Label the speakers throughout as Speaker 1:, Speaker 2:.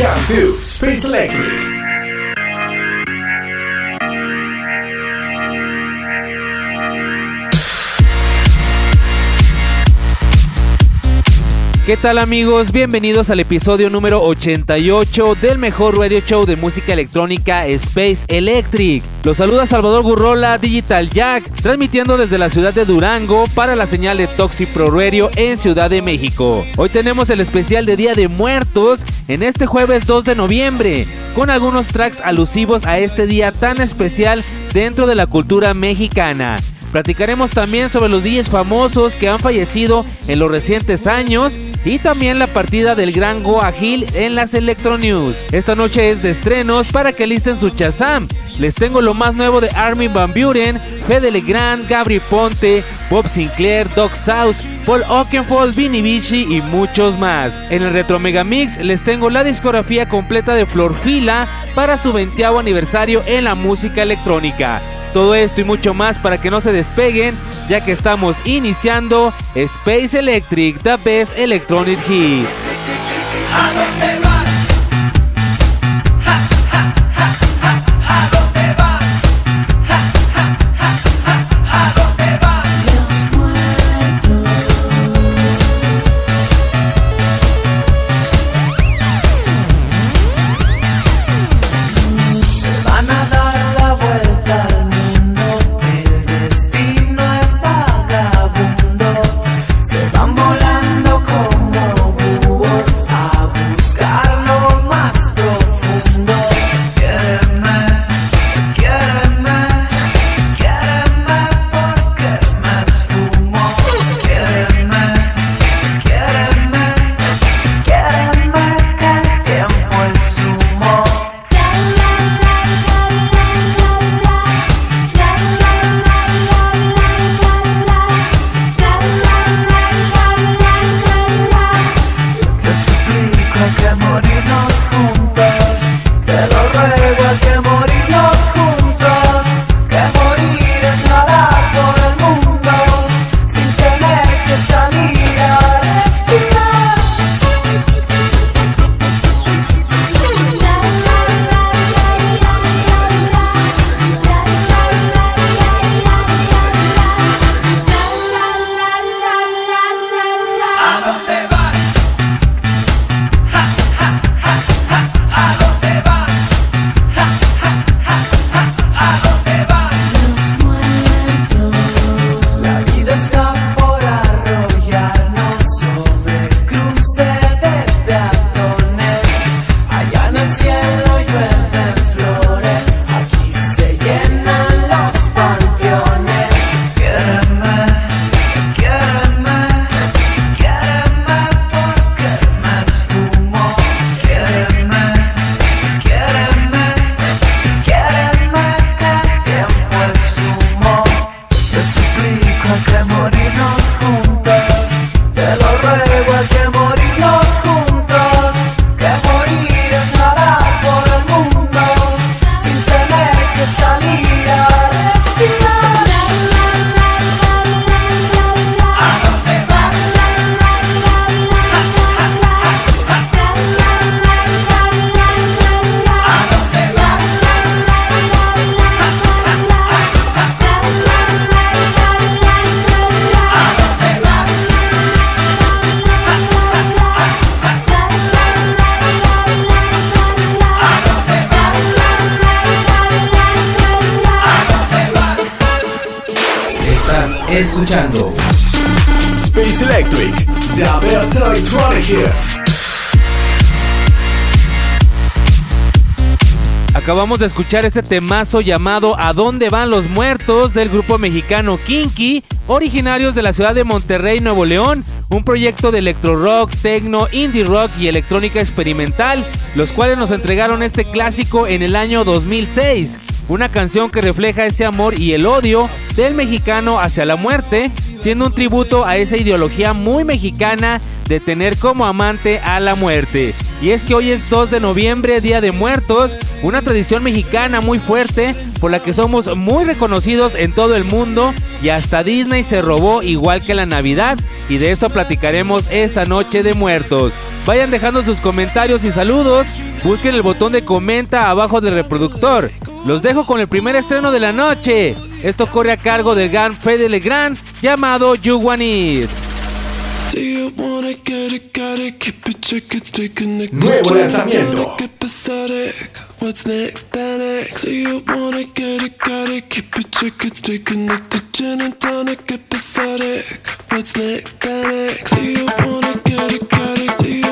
Speaker 1: Welcome to Space Electric.
Speaker 2: ¿Qué tal amigos? Bienvenidos al episodio número 88 del mejor radio show de música electrónica Space Electric. Los saluda Salvador Gurrola, Digital Jack, transmitiendo desde la ciudad de Durango para la señal de Toxic Pro Radio en Ciudad de México. Hoy tenemos el especial de Día de Muertos en este jueves 2 de noviembre, con algunos tracks alusivos a este día tan especial dentro de la cultura mexicana. Platicaremos también sobre los DJs famosos que han fallecido en los recientes años y también la partida del gran Goa Hill en las Electro News. Esta noche es de estrenos para que listen su chazam. Les tengo lo más nuevo de Armin Van Buren, Fede Legrand, Gabri Ponte, Bob Sinclair, Doc South, Paul Oakenfold, Vinny Vichy y muchos más. En el Retro Mega Mix les tengo la discografía completa de Florfila para su 20 aniversario en la música electrónica. Todo esto y mucho más para que no se despeguen, ya que estamos iniciando Space Electric, The Best Electronic Hits.
Speaker 3: De
Speaker 2: escuchar este temazo llamado ¿A dónde van los muertos? del grupo mexicano Kinky, originarios de la ciudad de Monterrey, Nuevo León, un proyecto de electro rock, techno, indie rock y electrónica experimental, los cuales nos entregaron este clásico en el año 2006. Una canción que refleja ese amor y el odio del mexicano hacia la muerte, siendo un tributo a esa ideología muy mexicana de tener como amante a la muerte. Y es que hoy es 2 de noviembre, Día de Muertos, una tradición mexicana muy fuerte por la que somos muy reconocidos en todo el mundo y hasta Disney se robó igual que la Navidad y de eso platicaremos esta noche de muertos. Vayan dejando sus comentarios y saludos, busquen el botón de comenta abajo del reproductor. Los dejo con el primer estreno de la noche. Esto corre a cargo del gran Fede Legrand llamado You It.
Speaker 1: Nuevo lanzamiento.
Speaker 4: What's next? That See you wanna get it, got it, keep it check it, stay connected. Gin and tonic, episodic. What's next? That See you wanna get it, got it. Do you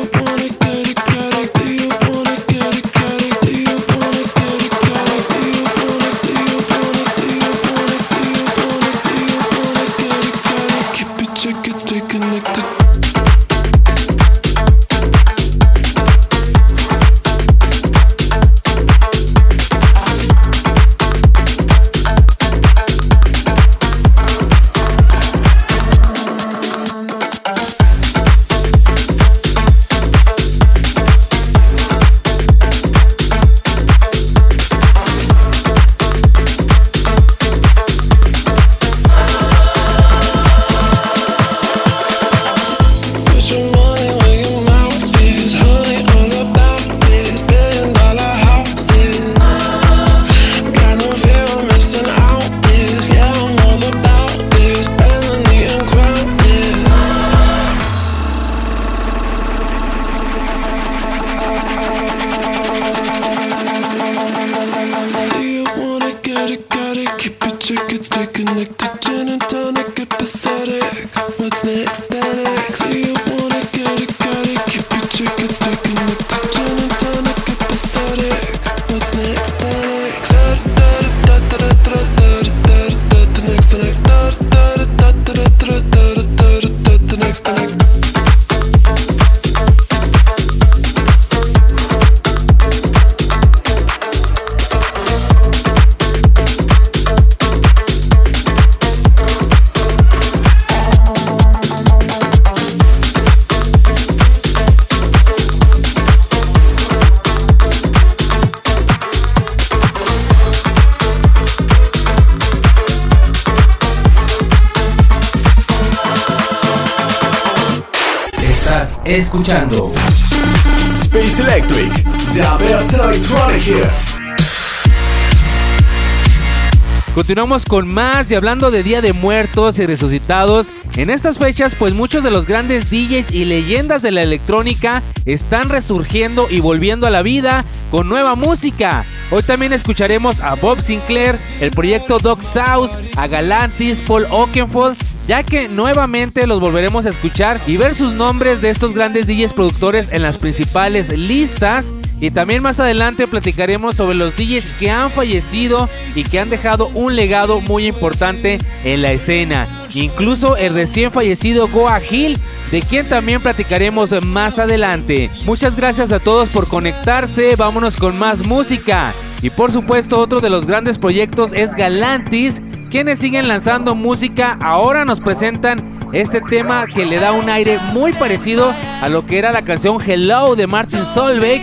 Speaker 2: Continuamos con más y hablando de Día de Muertos y Resucitados. En estas fechas, pues muchos de los grandes DJs y leyendas de la electrónica están resurgiendo y volviendo a la vida con nueva música. Hoy también escucharemos a Bob Sinclair, el proyecto Dog South, a Galantis, Paul Oakenfold, ya que nuevamente los volveremos a escuchar y ver sus nombres de estos grandes DJs productores en las principales listas. Y también más adelante platicaremos sobre los DJs que han fallecido y que han dejado un legado muy importante en la escena. Incluso el recién fallecido Goa Hill, de quien también platicaremos más adelante. Muchas gracias a todos por conectarse, vámonos con más música. Y por supuesto otro de los grandes proyectos es Galantis, quienes siguen lanzando música, ahora nos presentan este tema que le da un aire muy parecido a lo que era la canción Hello de Martin Solveig,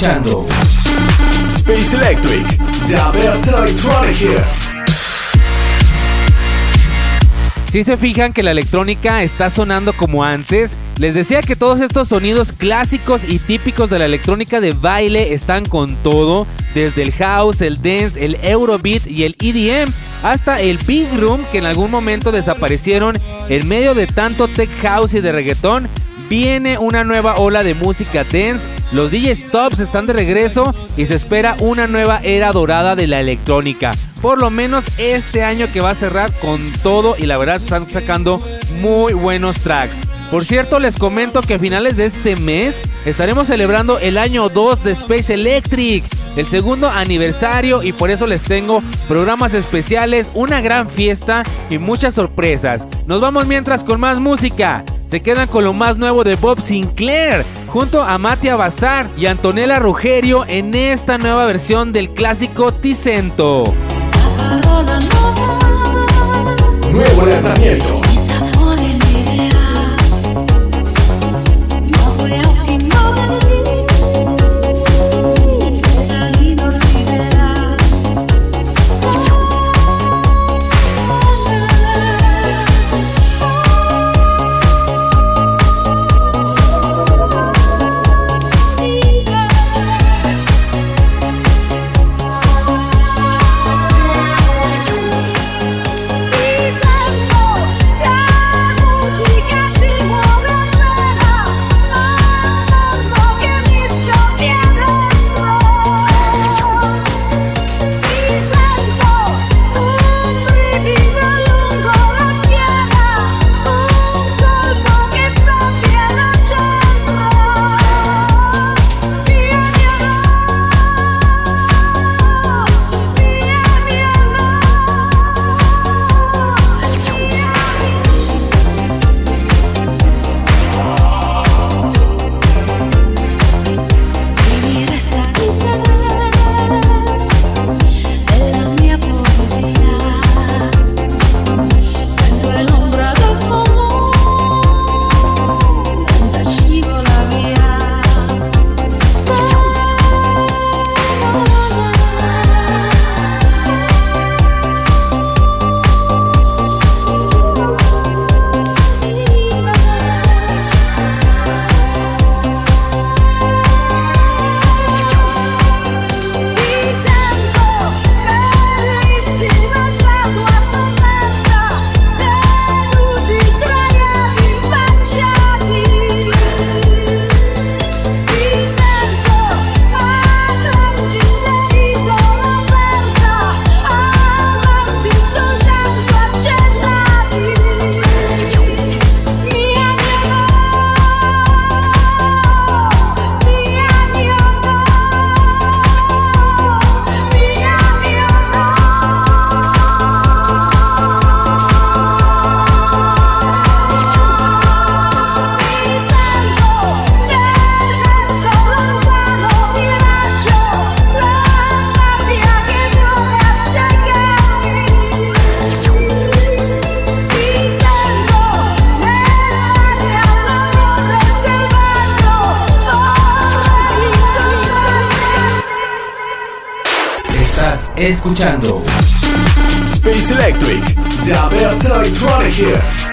Speaker 2: escuchando
Speaker 5: Space Electric, the best electronic hits.
Speaker 2: Si se fijan que la electrónica está sonando como antes, les decía que todos estos sonidos clásicos y típicos de la electrónica de baile están con todo, desde el house, el dance, el eurobeat y el EDM, hasta el big room que en algún momento desaparecieron en medio de tanto tech house y de reggaetón. Viene una nueva ola de música dance, los DJ Stops están de regreso y se espera una nueva era dorada de la electrónica. Por lo menos este año que va a cerrar con todo y la verdad están sacando muy buenos tracks. Por cierto, les comento que a finales de este mes estaremos celebrando el año 2 de Space Electric, el segundo aniversario y por eso les tengo programas especiales, una gran fiesta y muchas sorpresas. Nos vamos mientras con más música. Se quedan con lo más nuevo de Bob Sinclair, junto a Matia Bazar y Antonella Rugerio en esta nueva versión del clásico Ticento.
Speaker 5: Nuevo lanzamiento.
Speaker 2: Escuchando
Speaker 5: Space Electric, the best electronic hits.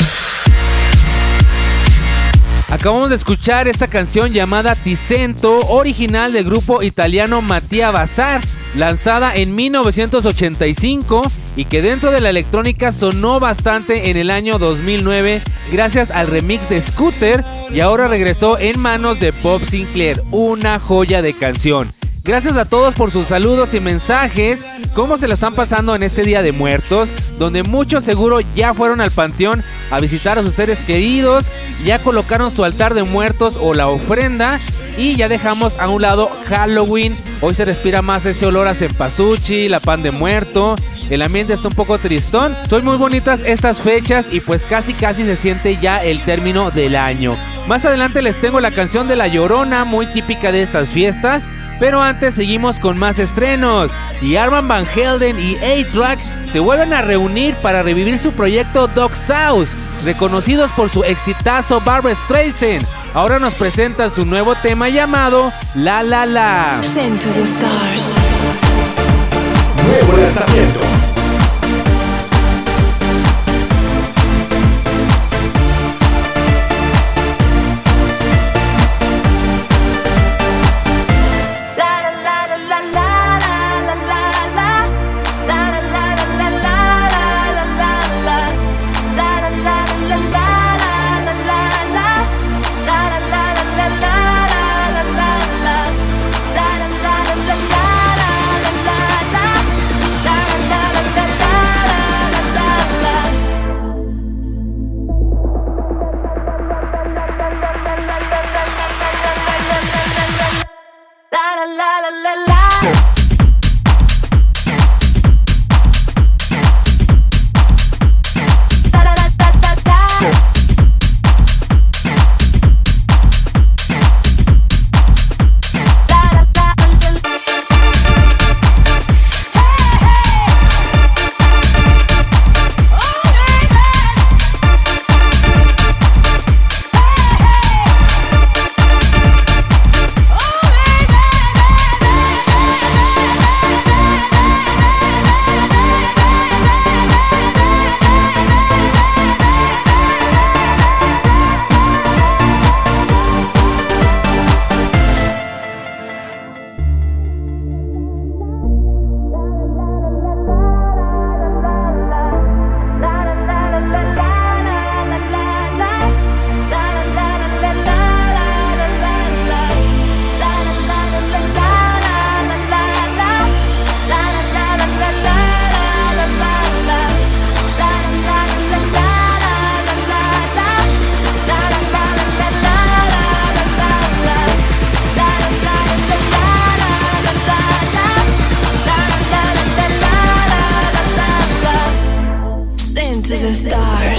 Speaker 2: Acabamos de escuchar esta canción llamada Ticento, original del grupo italiano Mattia Bazar, lanzada en 1985 y que dentro de la electrónica sonó bastante en el año 2009 gracias al remix de Scooter y ahora regresó en manos de Bob Sinclair, una joya de canción. Gracias a todos por sus saludos y mensajes. ¿Cómo se la están pasando en este Día de Muertos? Donde muchos seguro ya fueron al panteón a visitar a sus seres queridos, ya colocaron su altar de muertos o la ofrenda y ya dejamos a un lado Halloween. Hoy se respira más ese olor a cempasúchil, la pan de muerto. El ambiente está un poco tristón. Son muy bonitas estas fechas y pues casi casi se siente ya el término del año. Más adelante les tengo la canción de La Llorona, muy típica de estas fiestas. Pero antes seguimos con más estrenos. Y Arman Van Helden y A-Track se vuelven a reunir para revivir su proyecto Dog South, reconocidos por su exitazo Barbara Streisand. ahora nos presenta su nuevo tema llamado La La La.
Speaker 6: Send to the stars.
Speaker 1: Nuevo lanzamiento.
Speaker 6: Send to the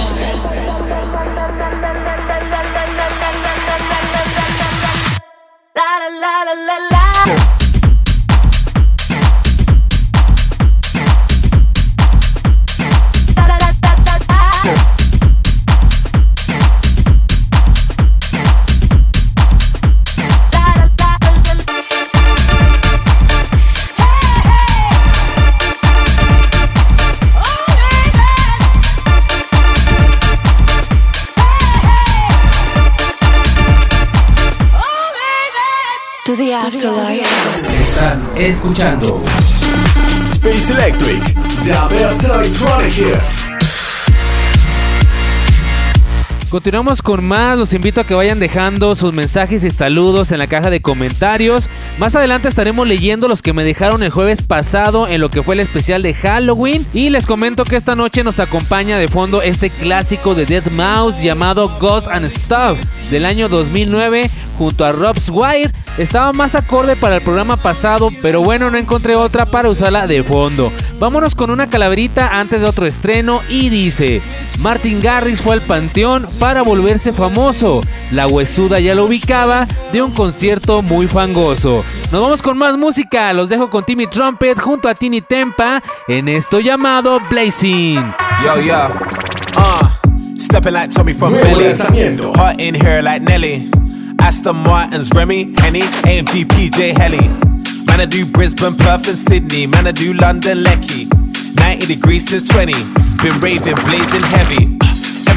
Speaker 2: escuchando Continuamos con más, los invito a que vayan dejando sus mensajes y saludos en la caja de comentarios. Más adelante estaremos leyendo los que me dejaron el jueves pasado en lo que fue el especial de Halloween. Y les comento que esta noche nos acompaña de fondo este clásico de Dead Mouse llamado Ghost and Stuff del año 2009 junto a Rob Swire. Estaba más acorde para el programa pasado, pero bueno, no encontré otra para usarla de fondo. Vámonos con una calaverita antes de otro estreno y dice, Martin Garrix fue al panteón volverse famoso. La huesuda ya lo ubicaba de un concierto muy fangoso. Nos vamos con más música, los dejo con Timmy Trumpet junto a Tini Tempa en esto llamado Blazing.
Speaker 7: Yo, yo. Uh, stepping like Tommy from
Speaker 1: lanzamiento.
Speaker 7: Hot in here like Nelly. Aston Martins, Remy, Henny, AMG, PJ, Helly. Man, I do Brisbane, Perth, and Sydney. Man, I do London, Lecky. 90 degrees since 20. Been raving, blazing heavy.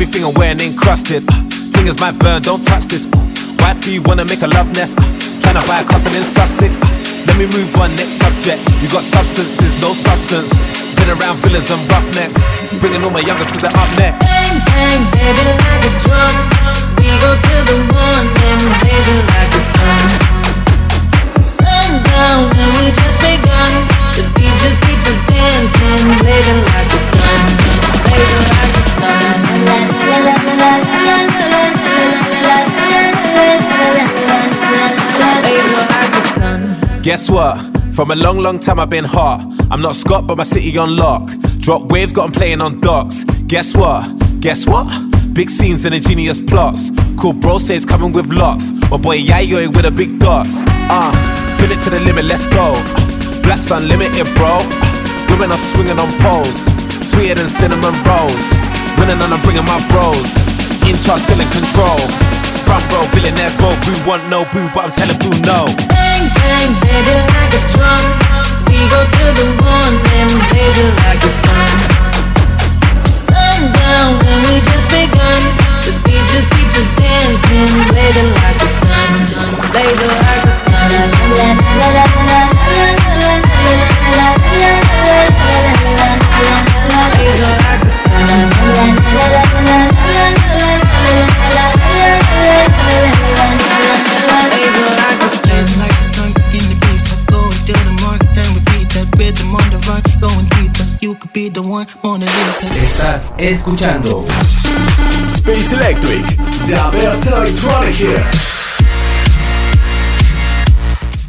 Speaker 7: Everything I'm wearing encrusted. Uh, fingers might burn, don't touch this. Uh, wifey, wanna make a love nest. Uh, tryna buy a castle in Sussex. Let me move on, next subject. You got substances, no substance. Been around villas and roughnecks. Bringing all my youngest cause they're up next.
Speaker 8: Bang, bang, baby, like a drum. We go to the blaze it like the sun. Sundown and we just begun.
Speaker 7: Guess what? From a long, long time I've been hot. I'm not Scott, but my city on lock. Drop waves, got 'em playing on docks. Guess what? Guess what? Big scenes and ingenious plots. Cool bro says coming with lots. My boy Yayo with a big dots. Uh, fill it to the limit, let's go. Uh, Black's unlimited, bro. Uh, women are swinging on poles. Sweeter than cinnamon rolls. Winning and I'm bringing my bros. In charge, still in control. front row, billionaires roll. Boo want no boo, but I'm telling boo no.
Speaker 8: Bang, bang, baby, like a drum. We go to the morning, baby, like the sun. Sundown when we just begun. The beat just keeps us dancing, baby, like the sun. Baby, like the sun. Baby, like the
Speaker 1: Estás escuchando Space Electric, the best electronic.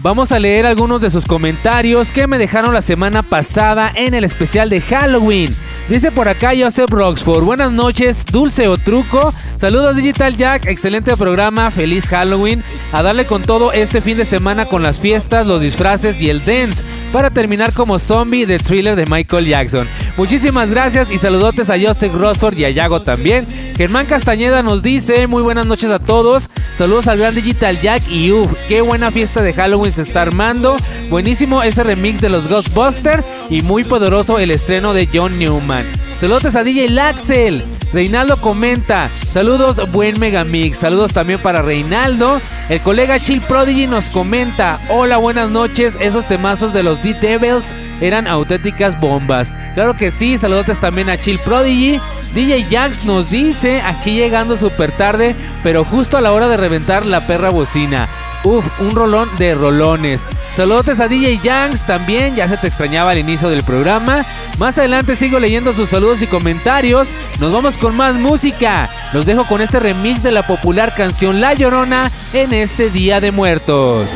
Speaker 2: Vamos a leer algunos de sus comentarios que me dejaron la semana pasada en el especial de Halloween. Dice por acá Joseph Roxford, buenas noches, dulce o truco. Saludos Digital Jack, excelente programa, feliz Halloween. A darle con todo este fin de semana con las fiestas, los disfraces y el dance para terminar como zombie de thriller de Michael Jackson. Muchísimas gracias y saludotes a Joseph Roxford y a Yago también. Germán Castañeda nos dice, muy buenas noches a todos. Saludos al gran Digital Jack y uff, qué buena fiesta de Halloween se está armando. Buenísimo ese remix de los Ghostbusters y muy poderoso el estreno de John Newman. Saludos a DJ Laxel. Reinaldo comenta, saludos buen Megamix, saludos también para Reinaldo. El colega Chill Prodigy nos comenta, hola buenas noches, esos temazos de los D-Devils eran auténticas bombas. Claro que sí, saludos también a Chill Prodigy. DJ Jax nos dice, aquí llegando súper tarde, pero justo a la hora de reventar la perra bocina. Uf, un rolón de rolones. Saludos a DJ Yanks también, ya se te extrañaba al inicio del programa. Más adelante sigo leyendo sus saludos y comentarios. Nos vamos con más música. Los dejo con este remix de la popular canción La Llorona en este Día de Muertos.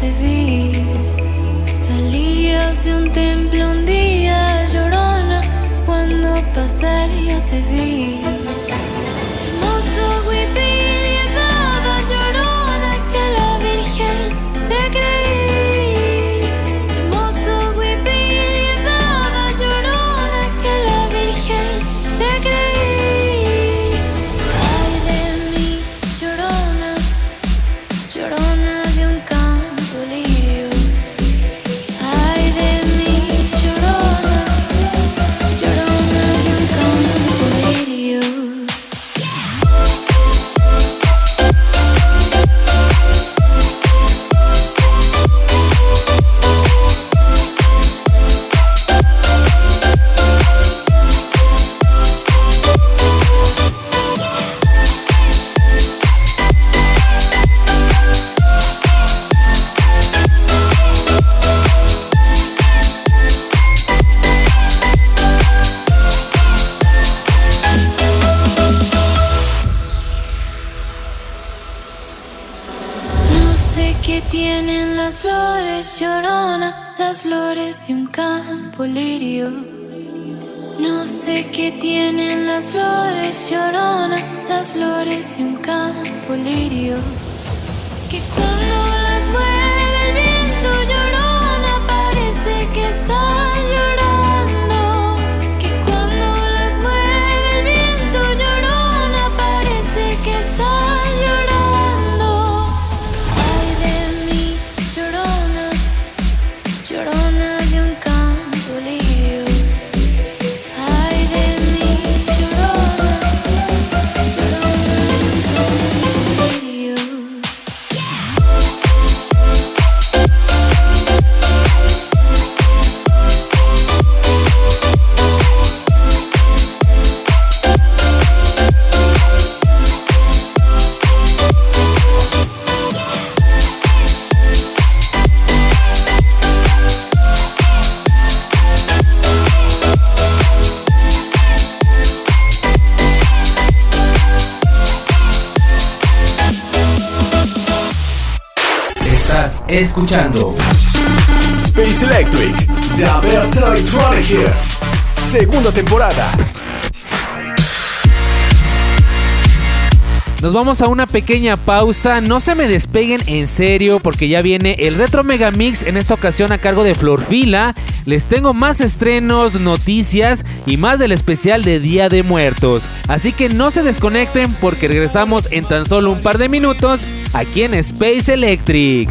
Speaker 5: Te vi. Salías de un templo un día llorona cuando pasar yo te vi. Hermoso
Speaker 1: escuchando Space Electric, the best electronic hits. Segunda temporada.
Speaker 2: Nos vamos a una pequeña pausa, no se me despeguen en serio porque ya viene el Retro Mega Mix en esta ocasión a cargo de Florfila. Les tengo más estrenos, noticias y más del especial de Día de Muertos. Así que no se desconecten porque regresamos en tan solo un par de minutos aquí en Space Electric.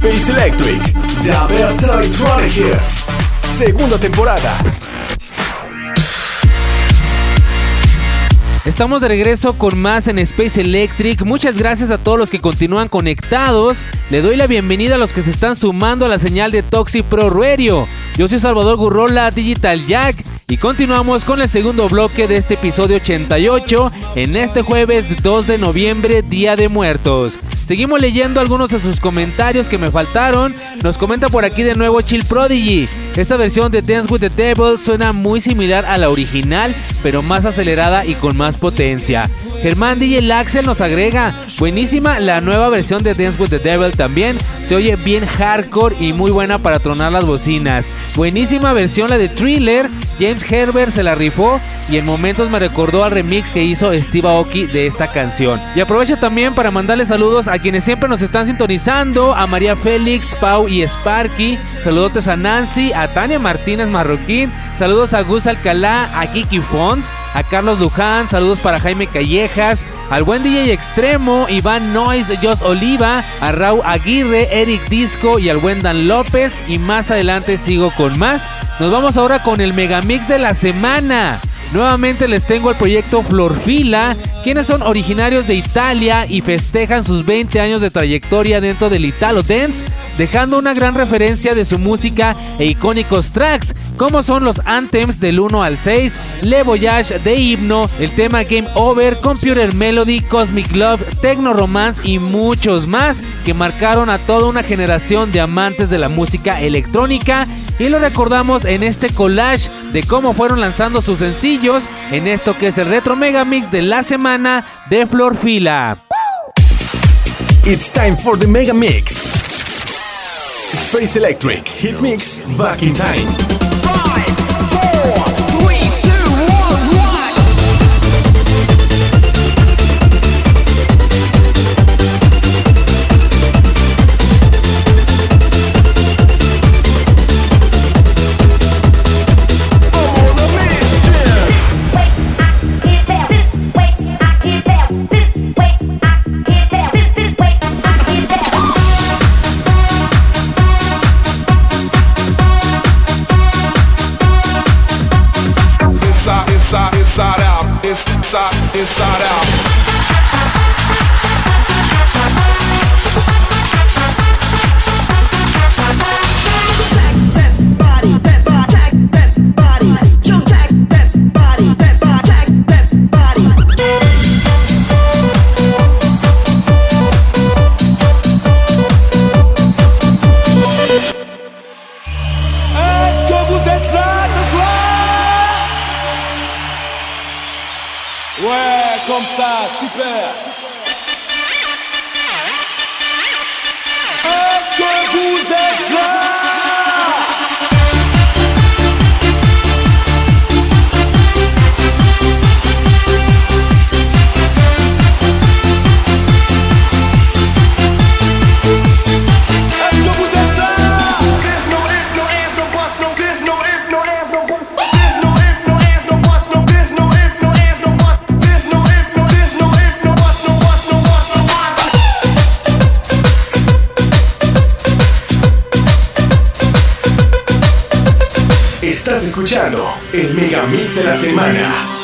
Speaker 1: Space Electric. The best electronic. Segunda temporada.
Speaker 2: Estamos de regreso con más en Space Electric. Muchas gracias a todos los que continúan conectados. Le doy la bienvenida a los que se están sumando a la señal de Toxic Pro Radio. Yo soy Salvador Gurrola, Digital Jack. Y continuamos con el segundo bloque de este episodio 88 en este jueves 2 de noviembre, Día de Muertos. Seguimos leyendo algunos de sus comentarios que me faltaron. Nos comenta por aquí de nuevo Chill Prodigy. Esta versión de Dance with the Devil suena muy similar a la original, pero más acelerada y con más potencia. Germán DJ Axel nos agrega, buenísima la nueva versión de Dance with the Devil también, se oye bien hardcore y muy buena para tronar las bocinas. Buenísima versión la de Thriller, James Herbert se la rifó y en momentos me recordó al remix que hizo Steve Aoki de esta canción. Y aprovecho también para mandarle saludos a quienes siempre nos están sintonizando, a María Félix, Pau y Sparky, saludos a Nancy, a Tania Martínez Marroquín, saludos a Gus Alcalá, a Kiki Fons, a Carlos Luján, saludos para Jaime Callejas, al buen DJ Extremo, Iván Noise, Jos Oliva, a Raúl Aguirre, Eric Disco y al buen Dan López. Y más adelante sigo con más. Nos vamos ahora con el Megamix de la semana. Nuevamente les tengo el proyecto Florfila, quienes son originarios de Italia y festejan sus 20 años de trayectoria dentro del Italo Dance, dejando una gran referencia de su música e icónicos tracks, como son los anthems del 1 al 6, Le Voyage de Himno, el tema Game Over, Computer Melody, Cosmic Love, Techno Romance y muchos más que marcaron a toda una generación de amantes de la música electrónica y lo recordamos en este collage de cómo fueron lanzando sus sencillos en esto que es el Retro Mega Mix de la semana de Florfila.
Speaker 1: It's time for the Mega Mix. Space Electric Hit Mix Back in Time.
Speaker 4: Ouais, comme ça, super. Est-ce que vous êtes là
Speaker 1: escuchando el Mega Mix de la semana.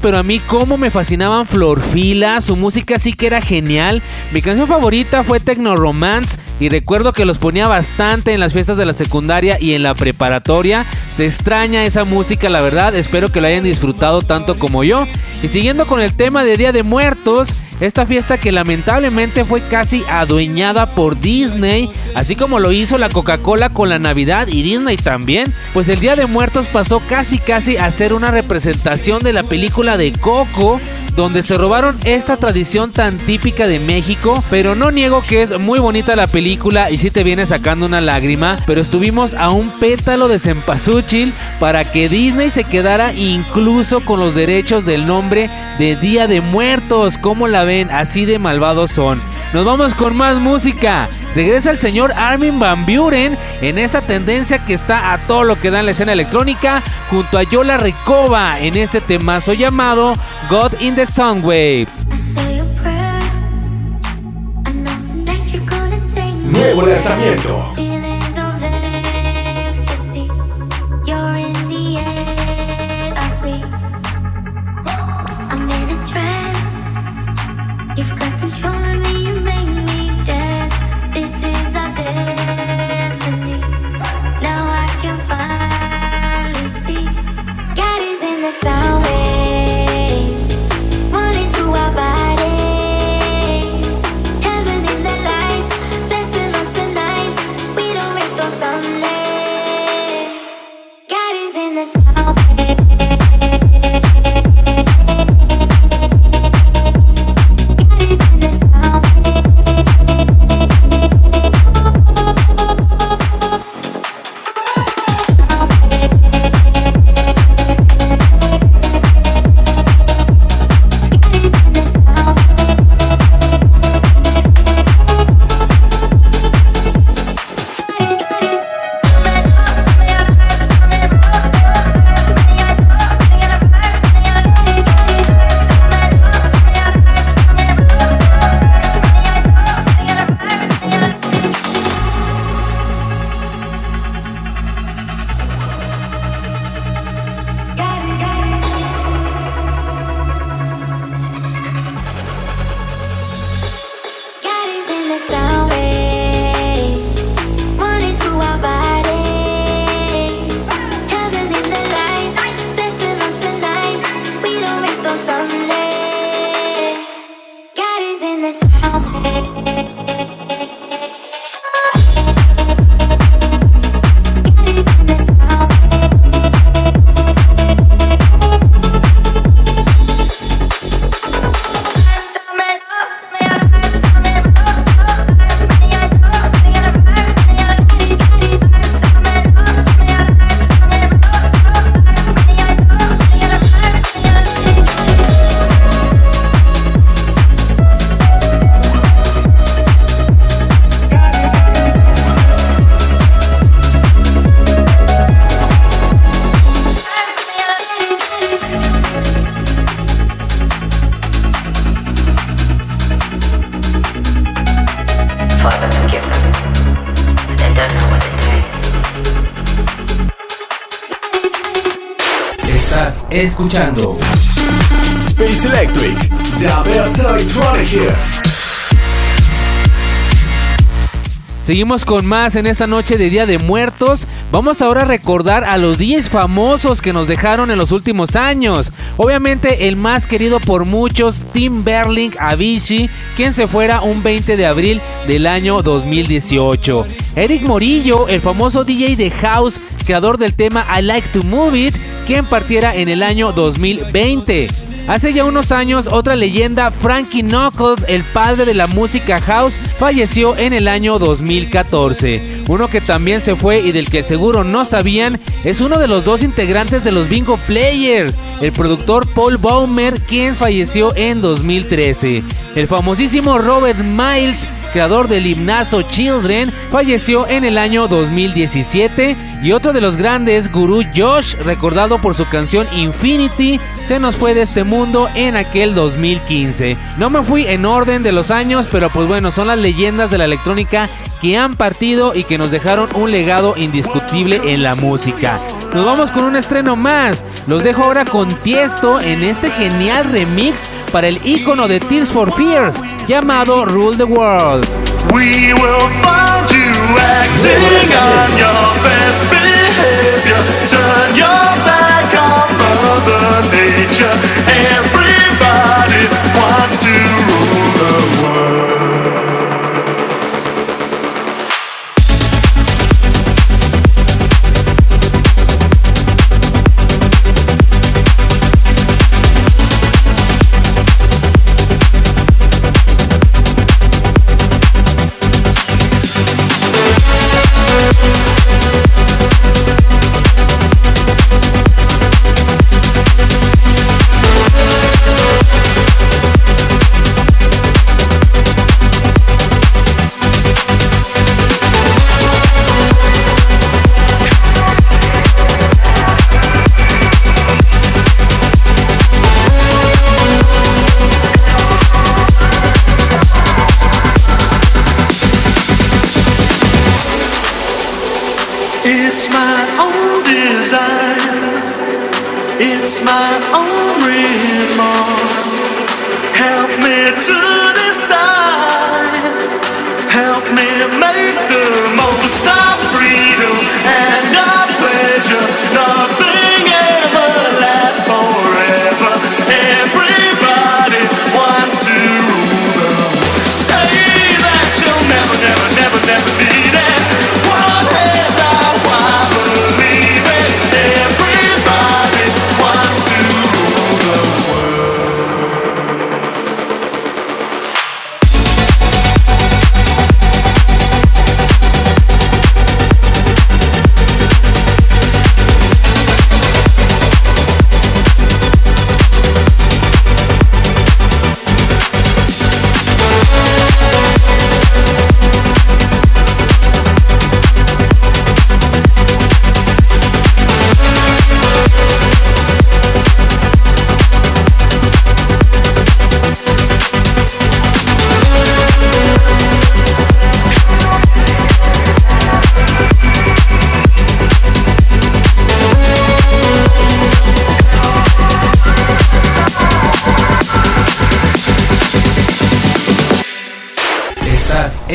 Speaker 2: Pero a mí como me fascinaban Florfila, su música sí que era genial. Mi canción favorita fue Techno Romance y recuerdo que los ponía bastante en las fiestas de la secundaria y en la preparatoria. Se extraña esa música, la verdad, espero que lo hayan disfrutado tanto como yo. Y siguiendo con el tema de Día de Muertos, esta fiesta que lamentablemente fue casi adueñada por Disney, así como lo hizo la Coca-Cola con la Navidad y Disney también, pues el Día de Muertos pasó casi casi a ser una representación de la película de Coco, donde se robaron esta tradición tan típica de México, pero no niego que es muy bonita la película y sí te viene sacando una lágrima, pero estuvimos a un pétalo de cempasúchil para que Disney se quedara incluso con los derechos del nombre de Día de Muertos, como la ven, así de malvados son. Nos vamos con más música. Regresa el señor Armin Van Buren en esta tendencia que está a todo lo que da en la escena electrónica junto a Yola Recoba en este temazo llamado God in the Soundwaves.
Speaker 9: Say a
Speaker 2: escuchando
Speaker 1: Space Electric, the best electronic hits.
Speaker 2: Seguimos con más en esta noche de Día de Muertos. Vamos ahora a recordar a los DJs famosos que nos dejaron en los últimos años. Obviamente el más querido por muchos, Tim Berling Avicii, quien se fuera un 20 de abril del año 2018. Eric Morillo, el famoso DJ de House, creador del tema I Like to Move It, quien partiera en el año 2020. Hace ya unos años, otra leyenda, Frankie Knuckles, el padre de la música house, falleció en el año 2014. Uno que también se fue y del que seguro no sabían es uno de los dos integrantes de los Bingo Players, el productor Paul Baumer, quien falleció en 2013. El famosísimo Robert Miles creador del himnazo Children, falleció en el año 2017 y otro de los grandes, Guru Josh, recordado por su canción Infinity, se nos fue de este mundo en aquel 2015. No me fui en orden de los años, pero pues bueno, son las leyendas de la electrónica que han partido y que nos dejaron un legado indiscutible en la música. Nos vamos con un estreno más. Los dejo ahora con Tiesto en este genial remix para el icono de Tears for Fears llamado Rule the World.
Speaker 10: We will find you acting on your best behavior. Turn your back on Mother Nature. Everybody wants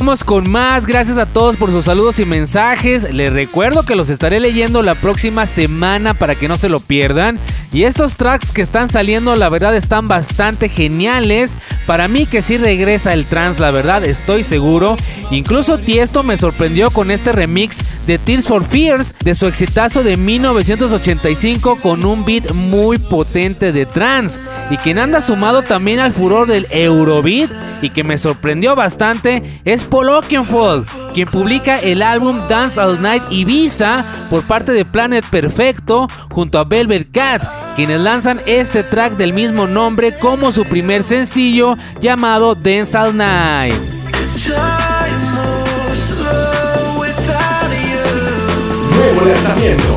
Speaker 2: Vamos con más, gracias a todos por sus saludos y mensajes. Les recuerdo que los estaré leyendo la próxima semana para que no se lo pierdan. Y estos tracks que están saliendo, la verdad, están bastante geniales. Para mí que sí regresa el trance, la verdad, estoy seguro. Incluso Tiesto me sorprendió con este remix de Tears for Fears de su exitazo de 1985 con un beat muy potente de trance. Y quien anda sumado también al furor del Eurobeat y que me sorprendió bastante es Paul Oakenfold, quien publica el álbum Dance All Night Ibiza por parte de Planet Perfecto junto a Velvet Cat, quienes lanzan este track del mismo nombre como su primer sencillo llamado Dance All Night.
Speaker 4: Nuevo lanzamiento.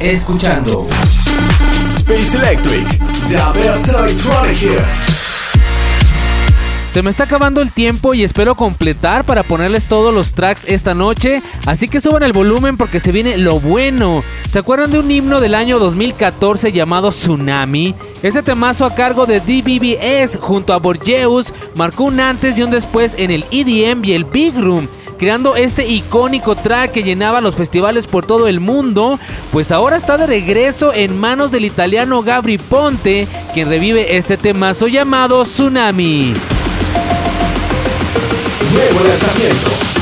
Speaker 2: Escuchando
Speaker 1: Space Electric, the best electronic hits.
Speaker 2: Se me está acabando el tiempo y espero completar para ponerles todos los tracks esta noche, así que suban el volumen porque se viene lo bueno. ¿Se acuerdan de un himno del año 2014 llamado Tsunami? Este temazo a cargo de DBBS junto a Borgeus marcó un antes y un después en el EDM y el Big Room creando este icónico track que llenaba los festivales por todo el mundo, pues ahora está de regreso en manos del italiano Gabri Ponte, quien revive este temazo llamado Tsunami.
Speaker 1: Nuevo lanzamiento.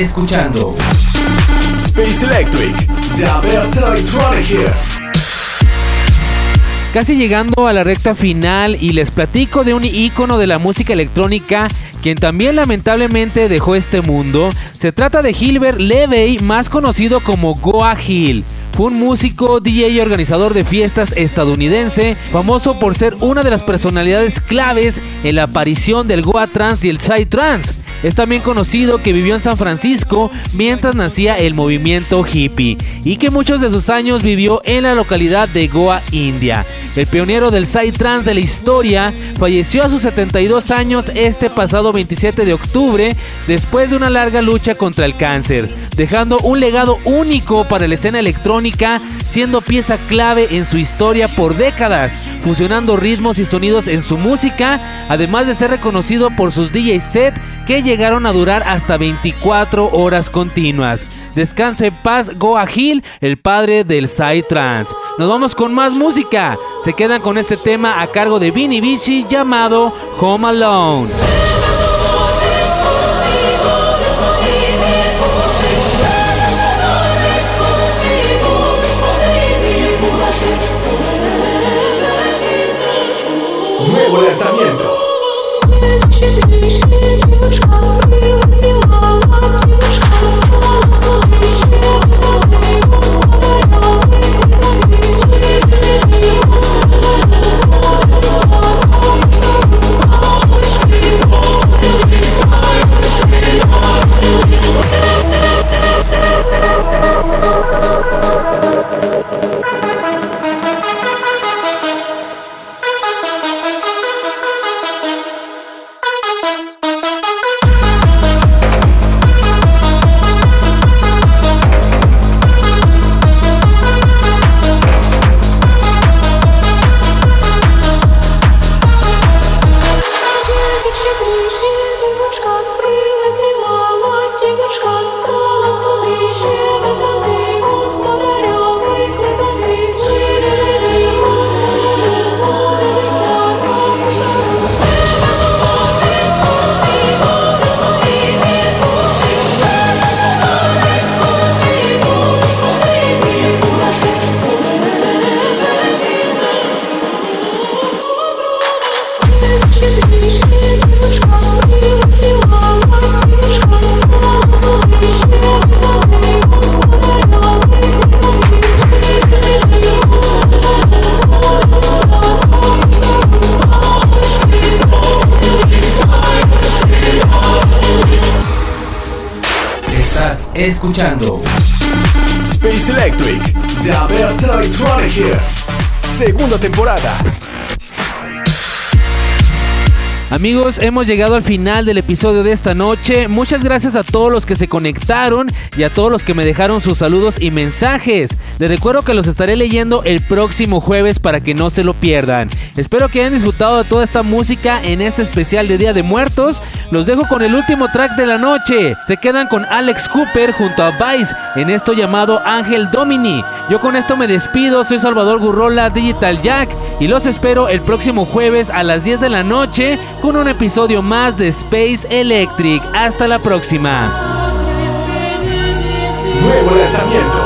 Speaker 2: Escuchando
Speaker 1: Space Electric, the best electronic hits.
Speaker 2: Casi llegando a la recta final y les platico de un ícono de la música electrónica quien también lamentablemente dejó este mundo. Se trata de Gilbert Levey, más conocido como Goa Hill. Fue un músico, DJ y organizador de fiestas estadounidense, famoso por ser una de las personalidades claves en la aparición del Goa Trance y el Psy Trance. Es también conocido que vivió en San Francisco mientras nacía el movimiento hippie y que muchos de sus años vivió en la localidad de Goa, India. El pionero del Psytrance de la historia falleció a sus 72 años este pasado 27 de octubre después de una larga lucha contra el cáncer, dejando un legado único para la escena electrónica, siendo pieza clave en su historia por décadas, fusionando ritmos y sonidos en su música, además de ser reconocido por sus DJ set que llegaron a durar hasta 24 horas continuas. Descanse paz Goa Hill, el padre del Psytrance. Nos vamos con más música. Se quedan con este tema a cargo de Vinny Vici llamado Home Alone. Escuchando
Speaker 1: Space Electric, The Best Electronic Hits, segunda temporada.
Speaker 2: Amigos, hemos llegado al final del episodio de esta noche. Muchas gracias a todos los que se conectaron y a todos los que me dejaron sus saludos y mensajes. Les recuerdo que los estaré leyendo el próximo jueves para que no se lo pierdan. Espero que hayan disfrutado de toda esta música en este especial de Día de Muertos. Los dejo con el último track de la noche. Se quedan con Alex Cooper junto a Vice en esto llamado Ángel Domini. Yo con esto me despido. Soy Salvador Gurrola Digital Jack y los espero el próximo jueves a las 10 de la noche con un episodio más de Space Electric. Hasta la próxima.
Speaker 1: Nuevo lanzamiento.